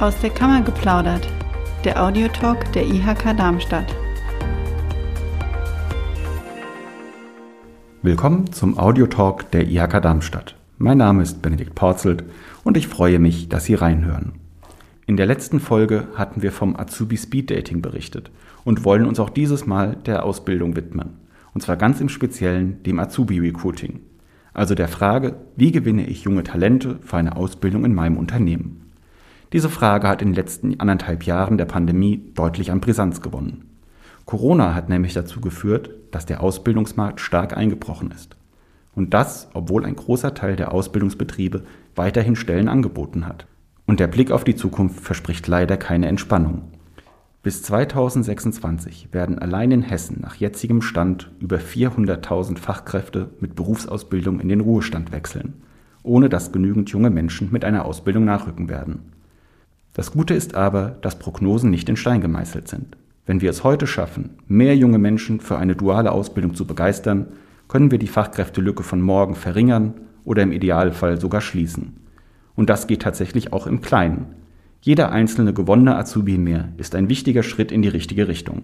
Aus der Kammer geplaudert, der Audiotalk der IHK Darmstadt. Willkommen zum Audiotalk der IHK Darmstadt. Mein Name ist Benedikt Porzelt und ich freue mich, dass Sie reinhören. In der letzten Folge hatten wir vom Azubi Speed Dating berichtet und wollen uns auch dieses Mal der Ausbildung widmen. Und zwar ganz im Speziellen dem Azubi Recruiting. Also der Frage, wie gewinne ich junge Talente für eine Ausbildung in meinem Unternehmen? Diese Frage hat in den letzten anderthalb Jahren der Pandemie deutlich an Brisanz gewonnen. Corona hat nämlich dazu geführt, dass der Ausbildungsmarkt stark eingebrochen ist. Und das, obwohl ein großer Teil der Ausbildungsbetriebe weiterhin Stellen angeboten hat. Und der Blick auf die Zukunft verspricht leider keine Entspannung. Bis 2026 werden allein in Hessen nach jetzigem Stand über 400.000 Fachkräfte mit Berufsausbildung in den Ruhestand wechseln, ohne dass genügend junge Menschen mit einer Ausbildung nachrücken werden. Das Gute ist aber, dass Prognosen nicht in Stein gemeißelt sind. Wenn wir es heute schaffen, mehr junge Menschen für eine duale Ausbildung zu begeistern, können wir die Fachkräftelücke von morgen verringern oder im Idealfall sogar schließen. Und das geht tatsächlich auch im Kleinen. Jeder einzelne gewonnene Azubi mehr ist ein wichtiger Schritt in die richtige Richtung.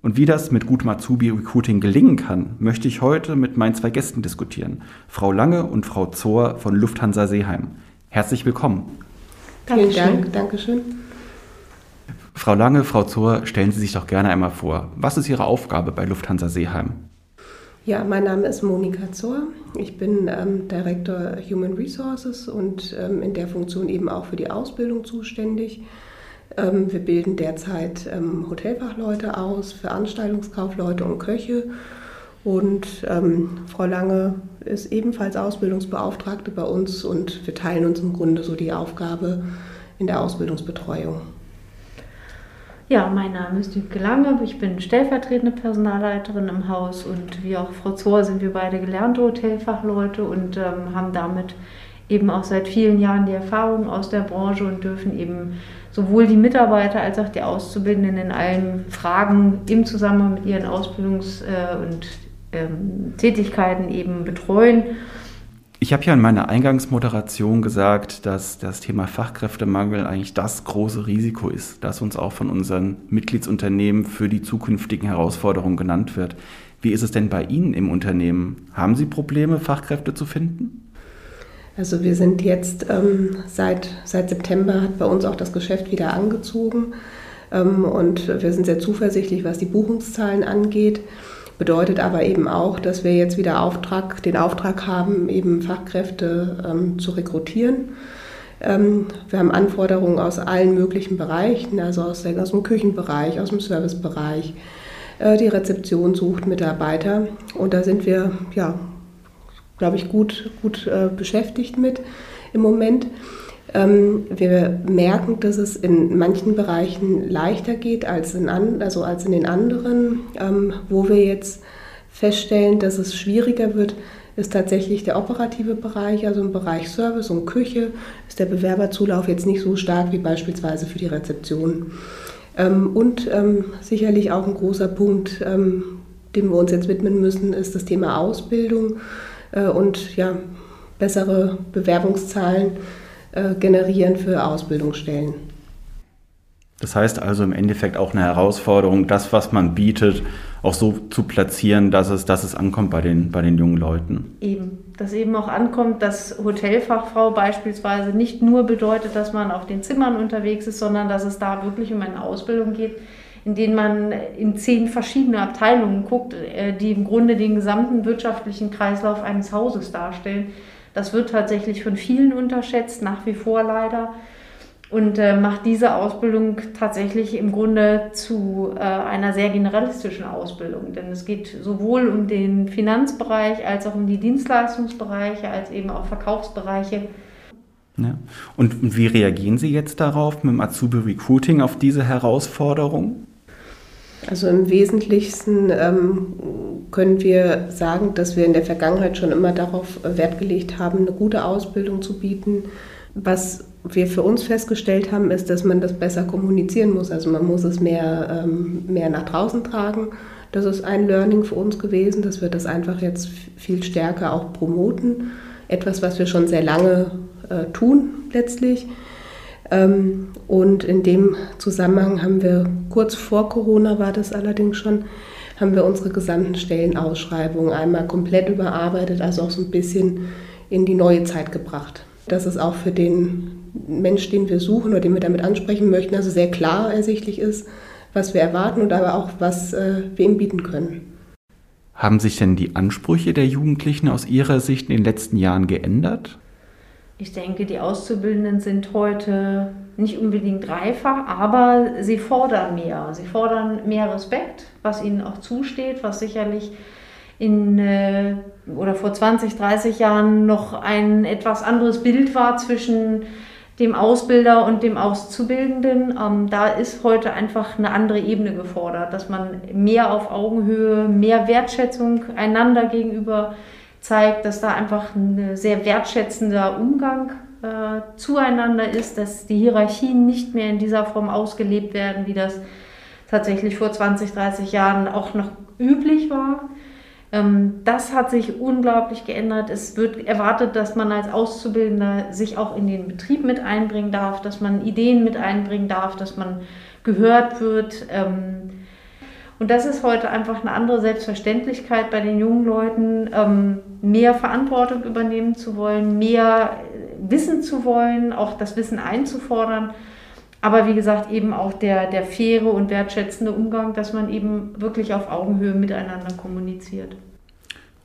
Und wie das mit gutem Azubi-Recruiting gelingen kann, möchte ich heute mit meinen zwei Gästen diskutieren. Frau Lange und Frau Zohr von Lufthansa Seeheim. Herzlich willkommen. Vielen Dank, Dankeschön. Frau Lange, Frau Zohr, stellen Sie sich doch gerne einmal vor. Was ist Ihre Aufgabe bei Lufthansa Seeheim? Ja, mein Name ist Monika Zohr. Ich bin ähm, Director Human Resources und ähm, in der Funktion eben auch für die Ausbildung zuständig. Ähm, wir bilden derzeit ähm, Hotelfachleute aus, Veranstaltungskaufleute und Köche. Und ähm, Frau Lange ist ebenfalls Ausbildungsbeauftragte bei uns und wir teilen uns im Grunde so die Aufgabe in der Ausbildungsbetreuung. Ja, mein Name ist Düke Lange, ich bin stellvertretende Personalleiterin im Haus und wie auch Frau Zohr sind wir beide gelernte Hotelfachleute und ähm, haben damit eben auch seit vielen Jahren die Erfahrung aus der Branche und dürfen eben sowohl die Mitarbeiter als auch die Auszubildenden in allen Fragen im Zusammenhang mit ihren Ausbildungs- äh, und ähm, Tätigkeiten eben betreuen. Ich habe ja in meiner Eingangsmoderation gesagt, dass das Thema Fachkräftemangel eigentlich das große Risiko ist, das uns auch von unseren Mitgliedsunternehmen für die zukünftigen Herausforderungen genannt wird. Wie ist es denn bei Ihnen im Unternehmen? Haben Sie Probleme, Fachkräfte zu finden? Also wir sind jetzt ähm, seit, seit September hat bei uns auch das Geschäft wieder angezogen ähm, und wir sind sehr zuversichtlich, was die Buchungszahlen angeht. Bedeutet aber eben auch, dass wir jetzt wieder Auftrag, den Auftrag haben, eben Fachkräfte ähm, zu rekrutieren. Ähm, wir haben Anforderungen aus allen möglichen Bereichen, also aus, der, aus dem Küchenbereich, aus dem Servicebereich. Äh, die Rezeption sucht Mitarbeiter und da sind wir, ja, glaube ich, gut, gut äh, beschäftigt mit im Moment. Ähm, wir merken, dass es in manchen Bereichen leichter geht als in, an, also als in den anderen. Ähm, wo wir jetzt feststellen, dass es schwieriger wird, ist tatsächlich der operative Bereich, also im Bereich Service und Küche ist der Bewerberzulauf jetzt nicht so stark wie beispielsweise für die Rezeption. Ähm, und sicherlich auch ein großer Punkt, dem wir uns jetzt widmen müssen, ist das Thema Ausbildung äh, und ja, bessere Bewerbungszahlen äh, generieren für Ausbildungsstellen. Das heißt also im Endeffekt auch eine Herausforderung, das, was man bietet, auch so zu platzieren, dass es, dass es ankommt bei den, bei den jungen Leuten. Eben, dass eben auch ankommt, dass Hotelfachfrau beispielsweise nicht nur bedeutet, dass man auf den Zimmern unterwegs ist, sondern dass es da wirklich um eine Ausbildung geht, in denen man in zehn verschiedene Abteilungen guckt, äh, die im Grunde den gesamten wirtschaftlichen Kreislauf eines Hauses darstellen das wird tatsächlich von vielen unterschätzt, nach wie vor leider. Und äh, macht diese Ausbildung tatsächlich im Grunde zu äh, einer sehr generalistischen Ausbildung. Denn es geht sowohl um den Finanzbereich als auch um die Dienstleistungsbereiche, als eben auch Verkaufsbereiche. Ja. Und wie reagieren Sie jetzt darauf mit dem Azubi Recruiting auf diese Herausforderung? Also im Wesentlichsten ähm, können wir sagen, dass wir in der Vergangenheit schon immer darauf Wert gelegt haben, eine gute Ausbildung zu bieten. Was wir für uns festgestellt haben, ist, dass man das besser kommunizieren muss. Also man muss es mehr, ähm, mehr nach draußen tragen. Das ist ein Learning für uns gewesen, dass wir das einfach jetzt viel stärker auch promoten. Etwas, was wir schon sehr lange äh, tun letztlich. Ähm, und in dem Zusammenhang haben wir, kurz vor Corona war das allerdings schon, haben wir unsere gesamten Stellenausschreibungen einmal komplett überarbeitet, also auch so ein bisschen in die neue Zeit gebracht. Dass es auch für den Mensch, den wir suchen oder den wir damit ansprechen möchten, also sehr klar ersichtlich ist, was wir erwarten und aber auch, was äh, wir ihm bieten können. Haben sich denn die Ansprüche der Jugendlichen aus Ihrer Sicht in den letzten Jahren geändert? Ich denke, die Auszubildenden sind heute nicht unbedingt dreifach, aber sie fordern mehr. Sie fordern mehr Respekt, was ihnen auch zusteht, was sicherlich in äh, oder vor 20, 30 Jahren noch ein etwas anderes Bild war zwischen dem Ausbilder und dem Auszubildenden. Ähm, da ist heute einfach eine andere Ebene gefordert, dass man mehr auf Augenhöhe, mehr Wertschätzung einander gegenüber zeigt, dass da einfach ein sehr wertschätzender Umgang äh, zueinander ist, dass die Hierarchien nicht mehr in dieser Form ausgelebt werden, wie das tatsächlich vor 20, 30 Jahren auch noch üblich war. Ähm, das hat sich unglaublich geändert. Es wird erwartet, dass man als Auszubildender sich auch in den Betrieb mit einbringen darf, dass man Ideen mit einbringen darf, dass man gehört wird. Ähm, und das ist heute einfach eine andere Selbstverständlichkeit bei den jungen Leuten, ähm, mehr Verantwortung übernehmen zu wollen, mehr wissen zu wollen, auch das Wissen einzufordern. Aber wie gesagt, eben auch der, der faire und wertschätzende Umgang, dass man eben wirklich auf Augenhöhe miteinander kommuniziert.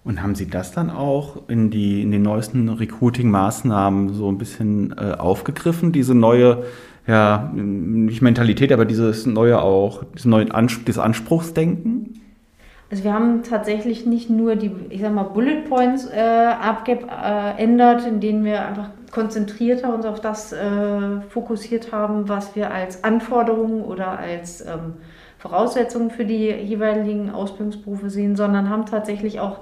Und haben Sie das dann auch in, die, in den neuesten Recruiting-Maßnahmen so ein bisschen äh, aufgegriffen, diese neue ja, nicht Mentalität, aber dieses neue auch, dieses neue Anspruch, dieses Anspruchsdenken? Also wir haben tatsächlich nicht nur die, ich sag mal, Bullet Points äh, abgeändert, äh, in denen wir einfach konzentrierter uns auf das äh, fokussiert haben, was wir als Anforderungen oder als ähm, Voraussetzungen für die jeweiligen Ausbildungsberufe sehen, sondern haben tatsächlich auch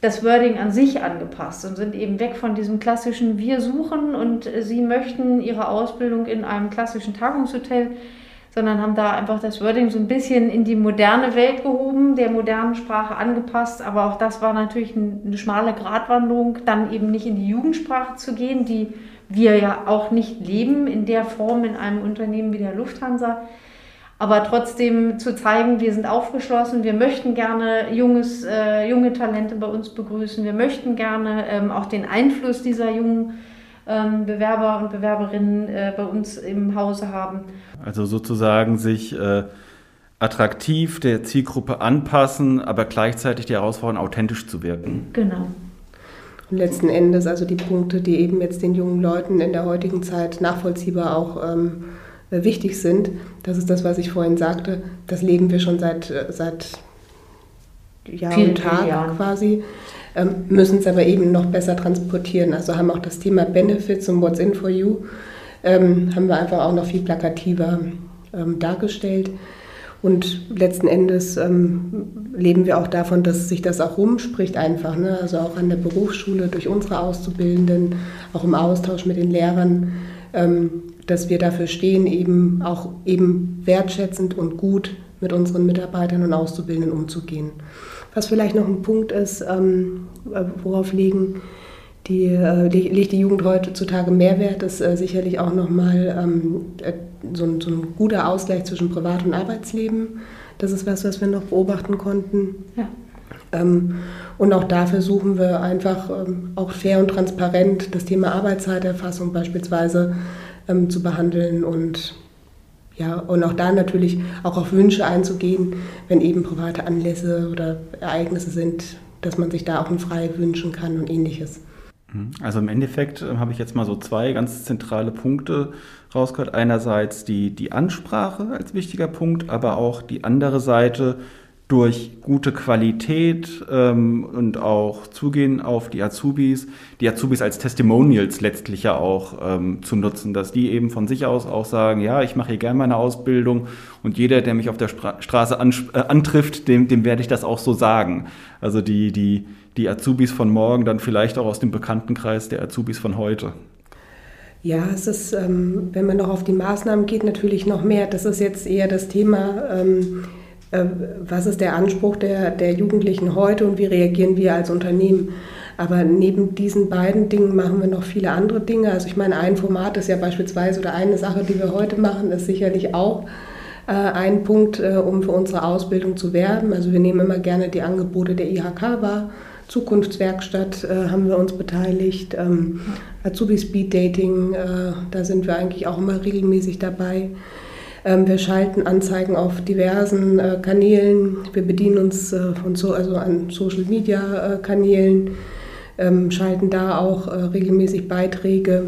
das Wording an sich angepasst und sind eben weg von diesem klassischen Wir suchen und Sie möchten Ihre Ausbildung in einem klassischen Tagungshotel, sondern haben da einfach das Wording so ein bisschen in die moderne Welt gehoben, der modernen Sprache angepasst. Aber auch das war natürlich eine schmale Gratwanderung, dann eben nicht in die Jugendsprache zu gehen, die wir ja auch nicht leben in der Form in einem Unternehmen wie der Lufthansa aber trotzdem zu zeigen, wir sind aufgeschlossen, wir möchten gerne junges, äh, junge Talente bei uns begrüßen, wir möchten gerne ähm, auch den Einfluss dieser jungen Bewerber und Bewerberinnen äh, bei uns im Hause haben. Also sozusagen sich äh, attraktiv der Zielgruppe anpassen, aber gleichzeitig die Herausforderung, authentisch zu wirken. Genau. Und letzten Endes also die Punkte, die eben jetzt den jungen Leuten in der heutigen Zeit nachvollziehbar auch ähm, äh, wichtig sind. Das ist das, was ich vorhin sagte. Das leben wir schon seit, seit Jahr Vielen und Tag Jahren. quasi, ähm, müssen es aber eben noch besser transportieren. Also haben auch das Thema Benefits und What's in for you, ähm, haben wir einfach auch noch viel plakativer ähm, dargestellt. Und letzten Endes ähm, leben wir auch davon, dass sich das auch rumspricht einfach. Ne? Also auch an der Berufsschule durch unsere Auszubildenden, auch im Austausch mit den Lehrern. Ähm, dass wir dafür stehen, eben auch eben wertschätzend und gut mit unseren Mitarbeitern und Auszubildenden umzugehen. Was vielleicht noch ein Punkt ist, ähm, worauf legen die, äh, legt die Jugend heutzutage Mehrwert, ist äh, sicherlich auch nochmal ähm, äh, so, ein, so ein guter Ausgleich zwischen Privat- und Arbeitsleben. Das ist was, was wir noch beobachten konnten. Ja. Ähm, und auch dafür suchen wir einfach ähm, auch fair und transparent das Thema Arbeitszeiterfassung beispielsweise ähm, zu behandeln und ja, und auch da natürlich auch auf Wünsche einzugehen, wenn eben private Anlässe oder Ereignisse sind, dass man sich da auch frei wünschen kann und ähnliches. Mhm. Also im Endeffekt äh, habe ich jetzt mal so zwei ganz zentrale Punkte rausgehört. Einerseits die, die Ansprache als wichtiger Punkt, aber auch die andere Seite, durch gute Qualität ähm, und auch Zugehen auf die Azubis, die Azubis als Testimonials letztlich ja auch ähm, zu nutzen, dass die eben von sich aus auch sagen, ja, ich mache hier gerne meine Ausbildung und jeder, der mich auf der Stra Straße äh, antrifft, dem, dem werde ich das auch so sagen. Also die, die, die Azubis von morgen dann vielleicht auch aus dem Bekanntenkreis der Azubis von heute. Ja, es ist, ähm, wenn man noch auf die Maßnahmen geht, natürlich noch mehr. Das ist jetzt eher das Thema ähm, äh, was ist der Anspruch der, der Jugendlichen heute und wie reagieren wir als Unternehmen. Aber neben diesen beiden Dingen machen wir noch viele andere Dinge. Also ich meine, ein Format ist ja beispielsweise oder eine Sache, die wir heute machen, ist sicherlich auch äh, ein Punkt, äh, um für unsere Ausbildung zu werben. Also wir nehmen immer gerne die Angebote der IHK wahr. Zukunftswerkstatt äh, haben wir uns beteiligt, ähm, Azubi Speed Dating, äh, da sind wir eigentlich auch immer regelmäßig dabei. Ähm, wir schalten Anzeigen auf diversen äh, Kanälen. Wir bedienen uns äh, von so, also an Social Media Kanälen, ähm, schalten da auch regelmäßig Beiträge.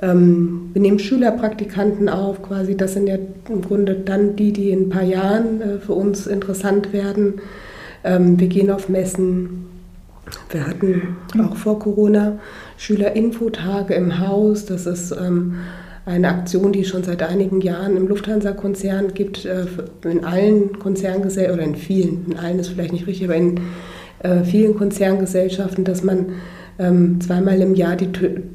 Ähm, wir nehmen Schülerpraktikanten auf, quasi. Das sind ja im Grunde dann die, die in ein paar Jahren für uns interessant werden. wir gehen auf Messen. Wir hatten auch vor Corona Schülerinfotage im Haus. Das ist ähm, eine Aktion, die es schon seit einigen Jahren im Lufthansa-Konzern gibt, äh, in allen Konzerngesellschaften, oder in vielen, in allen ist vielleicht nicht richtig, aber in äh, vielen Konzerngesellschaften, dass man ähm, zweimal im Jahr die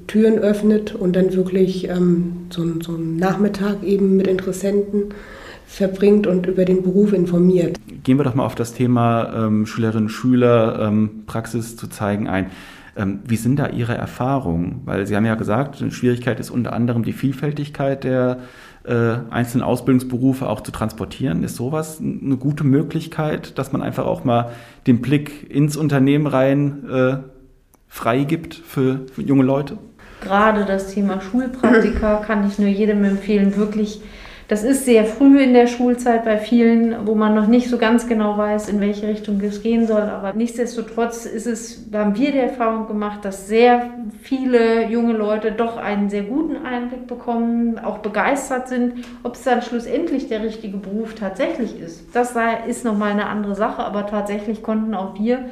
Türen öffnet und dann wirklich ähm, so, einen Nachmittag eben mit Interessenten verbringt und über den Beruf informiert. Gehen wir doch mal auf das Thema ähm, Schülerinnen und Schüler, Praxis zu zeigen ein. Ähm, wie sind da Ihre Erfahrungen? Weil Sie haben ja gesagt, eine Schwierigkeit ist unter anderem die Vielfältigkeit der äh, einzelnen Ausbildungsberufe auch zu transportieren. Ist sowas eine gute Möglichkeit, dass man einfach auch mal den Blick ins Unternehmen rein äh, freigibt für, für junge Leute? Gerade das Thema Schulpraktika kann ich nur jedem empfehlen, wirklich das ist sehr früh in der Schulzeit bei vielen, wo man noch nicht so ganz genau weiß, in welche Richtung es gehen soll. Aber nichtsdestotrotz ist es, haben wir die Erfahrung gemacht, dass sehr viele junge Leute doch einen sehr guten Einblick bekommen, auch begeistert sind. Ob es dann schlussendlich der richtige Beruf tatsächlich ist, das ist nochmal eine andere Sache. Aber tatsächlich konnten auch wir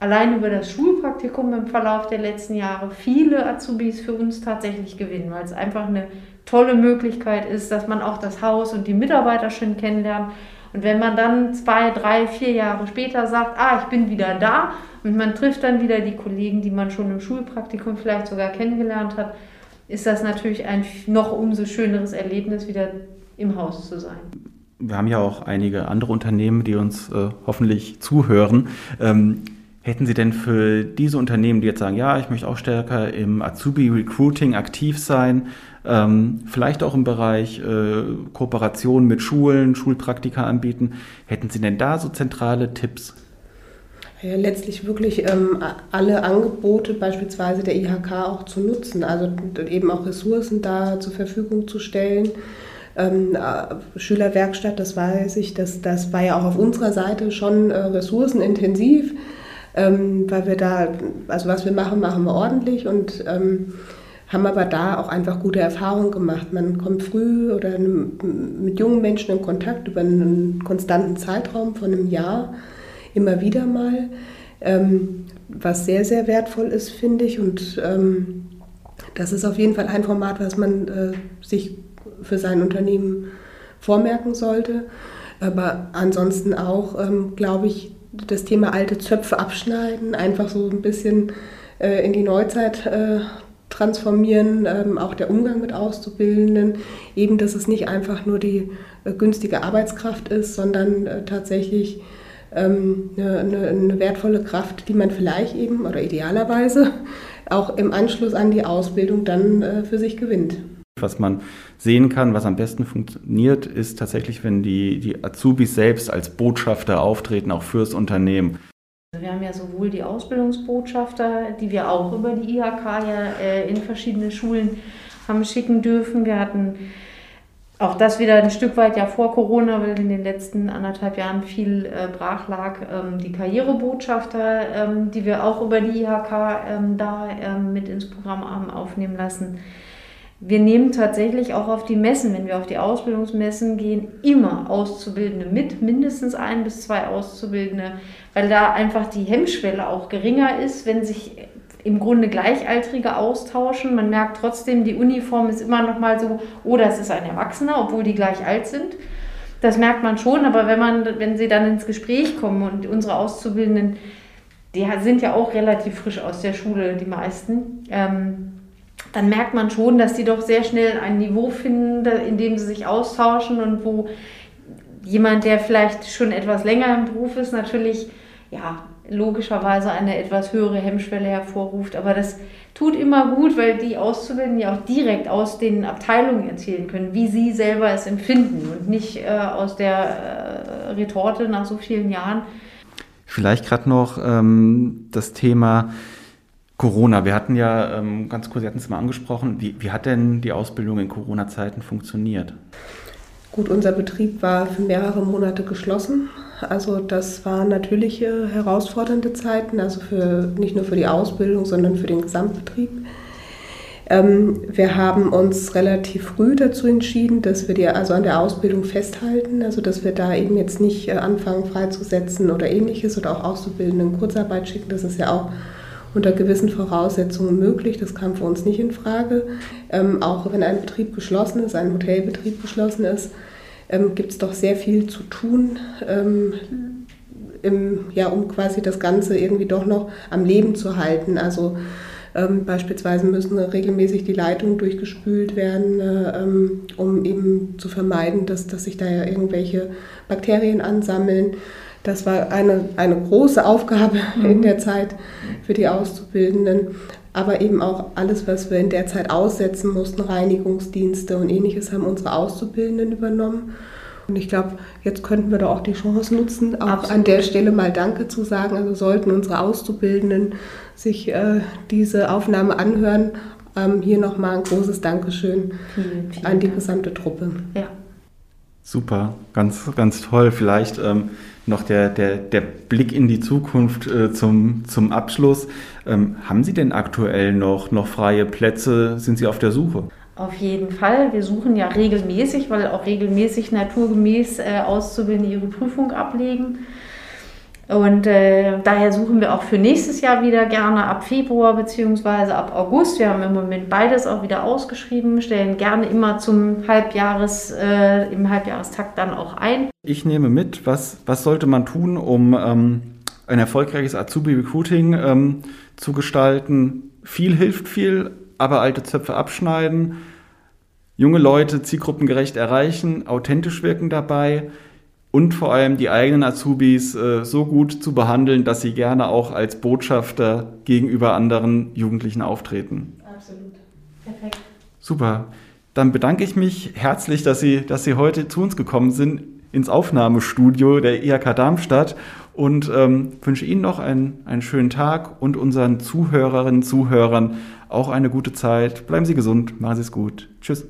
allein über das Schulpraktikum im Verlauf der letzten Jahre viele Azubis für uns tatsächlich gewinnen, weil es einfach eine tolle Möglichkeit ist, dass man auch das Haus und die Mitarbeiter schön kennenlernt. Und wenn man dann zwei, drei, vier Jahre später sagt, ah, ich bin wieder da und man trifft dann wieder die Kollegen, die man schon im Schulpraktikum vielleicht sogar kennengelernt hat, ist das natürlich ein noch umso schöneres Erlebnis, wieder im Haus zu sein. Wir haben ja auch einige andere Unternehmen, die uns äh, hoffentlich zuhören. Ähm, hätten Sie denn für diese Unternehmen, die jetzt sagen, ja, ich möchte auch stärker im Azubi-Recruiting aktiv sein, ähm, vielleicht auch im Bereich äh, Kooperation mit Schulen, Schulpraktika anbieten. Hätten Sie denn da so zentrale Tipps? Ja, letztlich wirklich ähm, alle Angebote beispielsweise der IHK auch zu nutzen, also eben auch Ressourcen da zur Verfügung zu stellen. Ähm, äh, Schülerwerkstatt, das weiß ich, das, das war ja auch auf unserer Seite schon äh, ressourcenintensiv, ähm, weil wir da, also was wir machen, machen wir ordentlich und ähm, haben aber da auch einfach gute Erfahrungen gemacht. Man kommt früh oder mit jungen Menschen in Kontakt über einen konstanten Zeitraum von einem Jahr immer wieder mal, ähm, was sehr, sehr wertvoll ist, finde ich. Und ähm, das ist auf jeden Fall ein Format, was man äh, sich für sein Unternehmen vormerken sollte. Aber ansonsten auch, ähm, glaube ich, das Thema alte Zöpfe abschneiden, einfach so ein bisschen äh, in die Neuzeit äh, transformieren, ähm, auch der Umgang mit Auszubildenden, eben, dass es nicht einfach nur die äh, günstige Arbeitskraft ist, sondern äh, tatsächlich ähm, eine, eine, wertvolle Kraft, die man vielleicht eben oder idealerweise auch im Anschluss an die Ausbildung dann äh, für sich gewinnt. Was man sehen kann, was am besten funktioniert, ist tatsächlich, wenn die, die Azubis selbst als Botschafter auftreten, auch fürs Unternehmen. Also wir haben ja sowohl die Ausbildungsbotschafter, die wir auch über die IHK ja äh, in verschiedene Schulen haben schicken dürfen. Wir hatten auch das wieder ein Stück weit ja vor Corona, weil in den letzten anderthalb Jahren viel äh, brach lag, ähm, die Karrierebotschafter, ähm, die wir auch über die IHK ähm, da mit ins Programm haben aufnehmen lassen. Wir nehmen tatsächlich auch auf die Messen, wenn wir auf die Ausbildungsmessen gehen, immer Auszubildende mit, mindestens ein bis zwei Auszubildende, weil da einfach die Hemmschwelle auch geringer ist, wenn sich im Grunde Gleichaltrige austauschen. Man merkt trotzdem, die Uniform ist immer noch mal so, oh, das ist ein Erwachsener, obwohl die gleich alt sind. Das merkt man schon, aber wenn man, wenn sie dann ins Gespräch kommen und unsere Auszubildenden, die sind ja auch relativ frisch aus der Schule, die meisten. Ähm, dann merkt man schon, dass die doch sehr schnell ein Niveau finden, in dem sie sich austauschen und wo jemand, der vielleicht schon etwas länger im Beruf ist, natürlich ja, logischerweise eine etwas höhere Hemmschwelle hervorruft. Aber das tut immer gut, weil die Auszubildenden ja auch direkt aus den Abteilungen erzählen können, wie sie selber es empfinden und nicht äh, aus der äh, Retorte nach so vielen Jahren. Vielleicht gerade noch ähm, das Thema Corona. Wir hatten ja ähm, ganz kurz, Sie hatten es mal angesprochen, wie, wie hat denn die Ausbildung in Corona-Zeiten funktioniert? Gut, unser Betrieb war für mehrere Monate geschlossen. Also das waren natürlich herausfordernde Zeiten, also für, nicht nur für die Ausbildung, sondern für den Gesamtbetrieb. Ähm, wir haben uns relativ früh dazu entschieden, dass wir die, also an der Ausbildung festhalten, also dass wir da eben jetzt nicht äh, anfangen freizusetzen oder ähnliches oder auch Auszubildenden Kurzarbeit schicken. Das ist ja auch unter gewissen Voraussetzungen möglich. Das kam für uns nicht in Frage. Ähm, auch wenn ein Betrieb geschlossen ist, ein Hotelbetrieb geschlossen ist, ähm, gibt es doch sehr viel zu tun, ähm, im, ja, um quasi das Ganze irgendwie doch noch am Leben zu halten. Also ähm, beispielsweise müssen regelmäßig die Leitungen durchgespült werden, äh, ähm, um eben zu vermeiden, dass, dass sich da ja irgendwelche Bakterien ansammeln. Das war eine, eine große Aufgabe mhm. in der Zeit für die Auszubildenden. Aber eben auch alles, was wir in der Zeit aussetzen mussten, Reinigungsdienste und ähnliches, haben unsere Auszubildenden übernommen. Und ich glaube, jetzt könnten wir da auch die Chance nutzen, auch Absolut. an der Stelle mal Danke zu sagen. Also sollten unsere Auszubildenden sich äh, diese Aufnahme anhören, ähm, hier nochmal ein großes Dankeschön vielen, vielen an die Dank. gesamte Truppe. Ja. Super, ganz, ganz toll. Vielleicht ähm, noch der, der, der Blick in die Zukunft äh, zum, zum Abschluss. Ähm, haben Sie denn aktuell noch, noch freie Plätze? Sind Sie auf der Suche? Auf jeden Fall. Wir suchen ja regelmäßig, weil auch regelmäßig naturgemäß äh, Auszubildende ihre Prüfung ablegen. Und äh, daher suchen wir auch für nächstes Jahr wieder gerne ab Februar bzw. ab August. Wir haben im Moment beides auch wieder ausgeschrieben, stellen gerne immer zum Halbjahres, äh, im Halbjahrestakt dann auch ein. Ich nehme mit, was, was sollte man tun, um ähm, ein erfolgreiches Azubi-Recruiting ähm, zu gestalten? Viel hilft viel, aber alte Zöpfe abschneiden, junge Leute zielgruppengerecht erreichen, authentisch wirken dabei und vor allem die eigenen Azubis äh, so gut zu behandeln, dass sie gerne auch als Botschafter gegenüber anderen Jugendlichen auftreten. Absolut. Perfekt. Super. Dann bedanke ich mich herzlich, dass Sie, dass Sie heute zu uns gekommen sind ins Aufnahmestudio der IHK Darmstadt und ähm, wünsche Ihnen noch einen, einen schönen Tag und unseren Zuhörerinnen und Zuhörern auch eine gute Zeit. Bleiben Sie gesund, machen Sie es gut. Tschüss.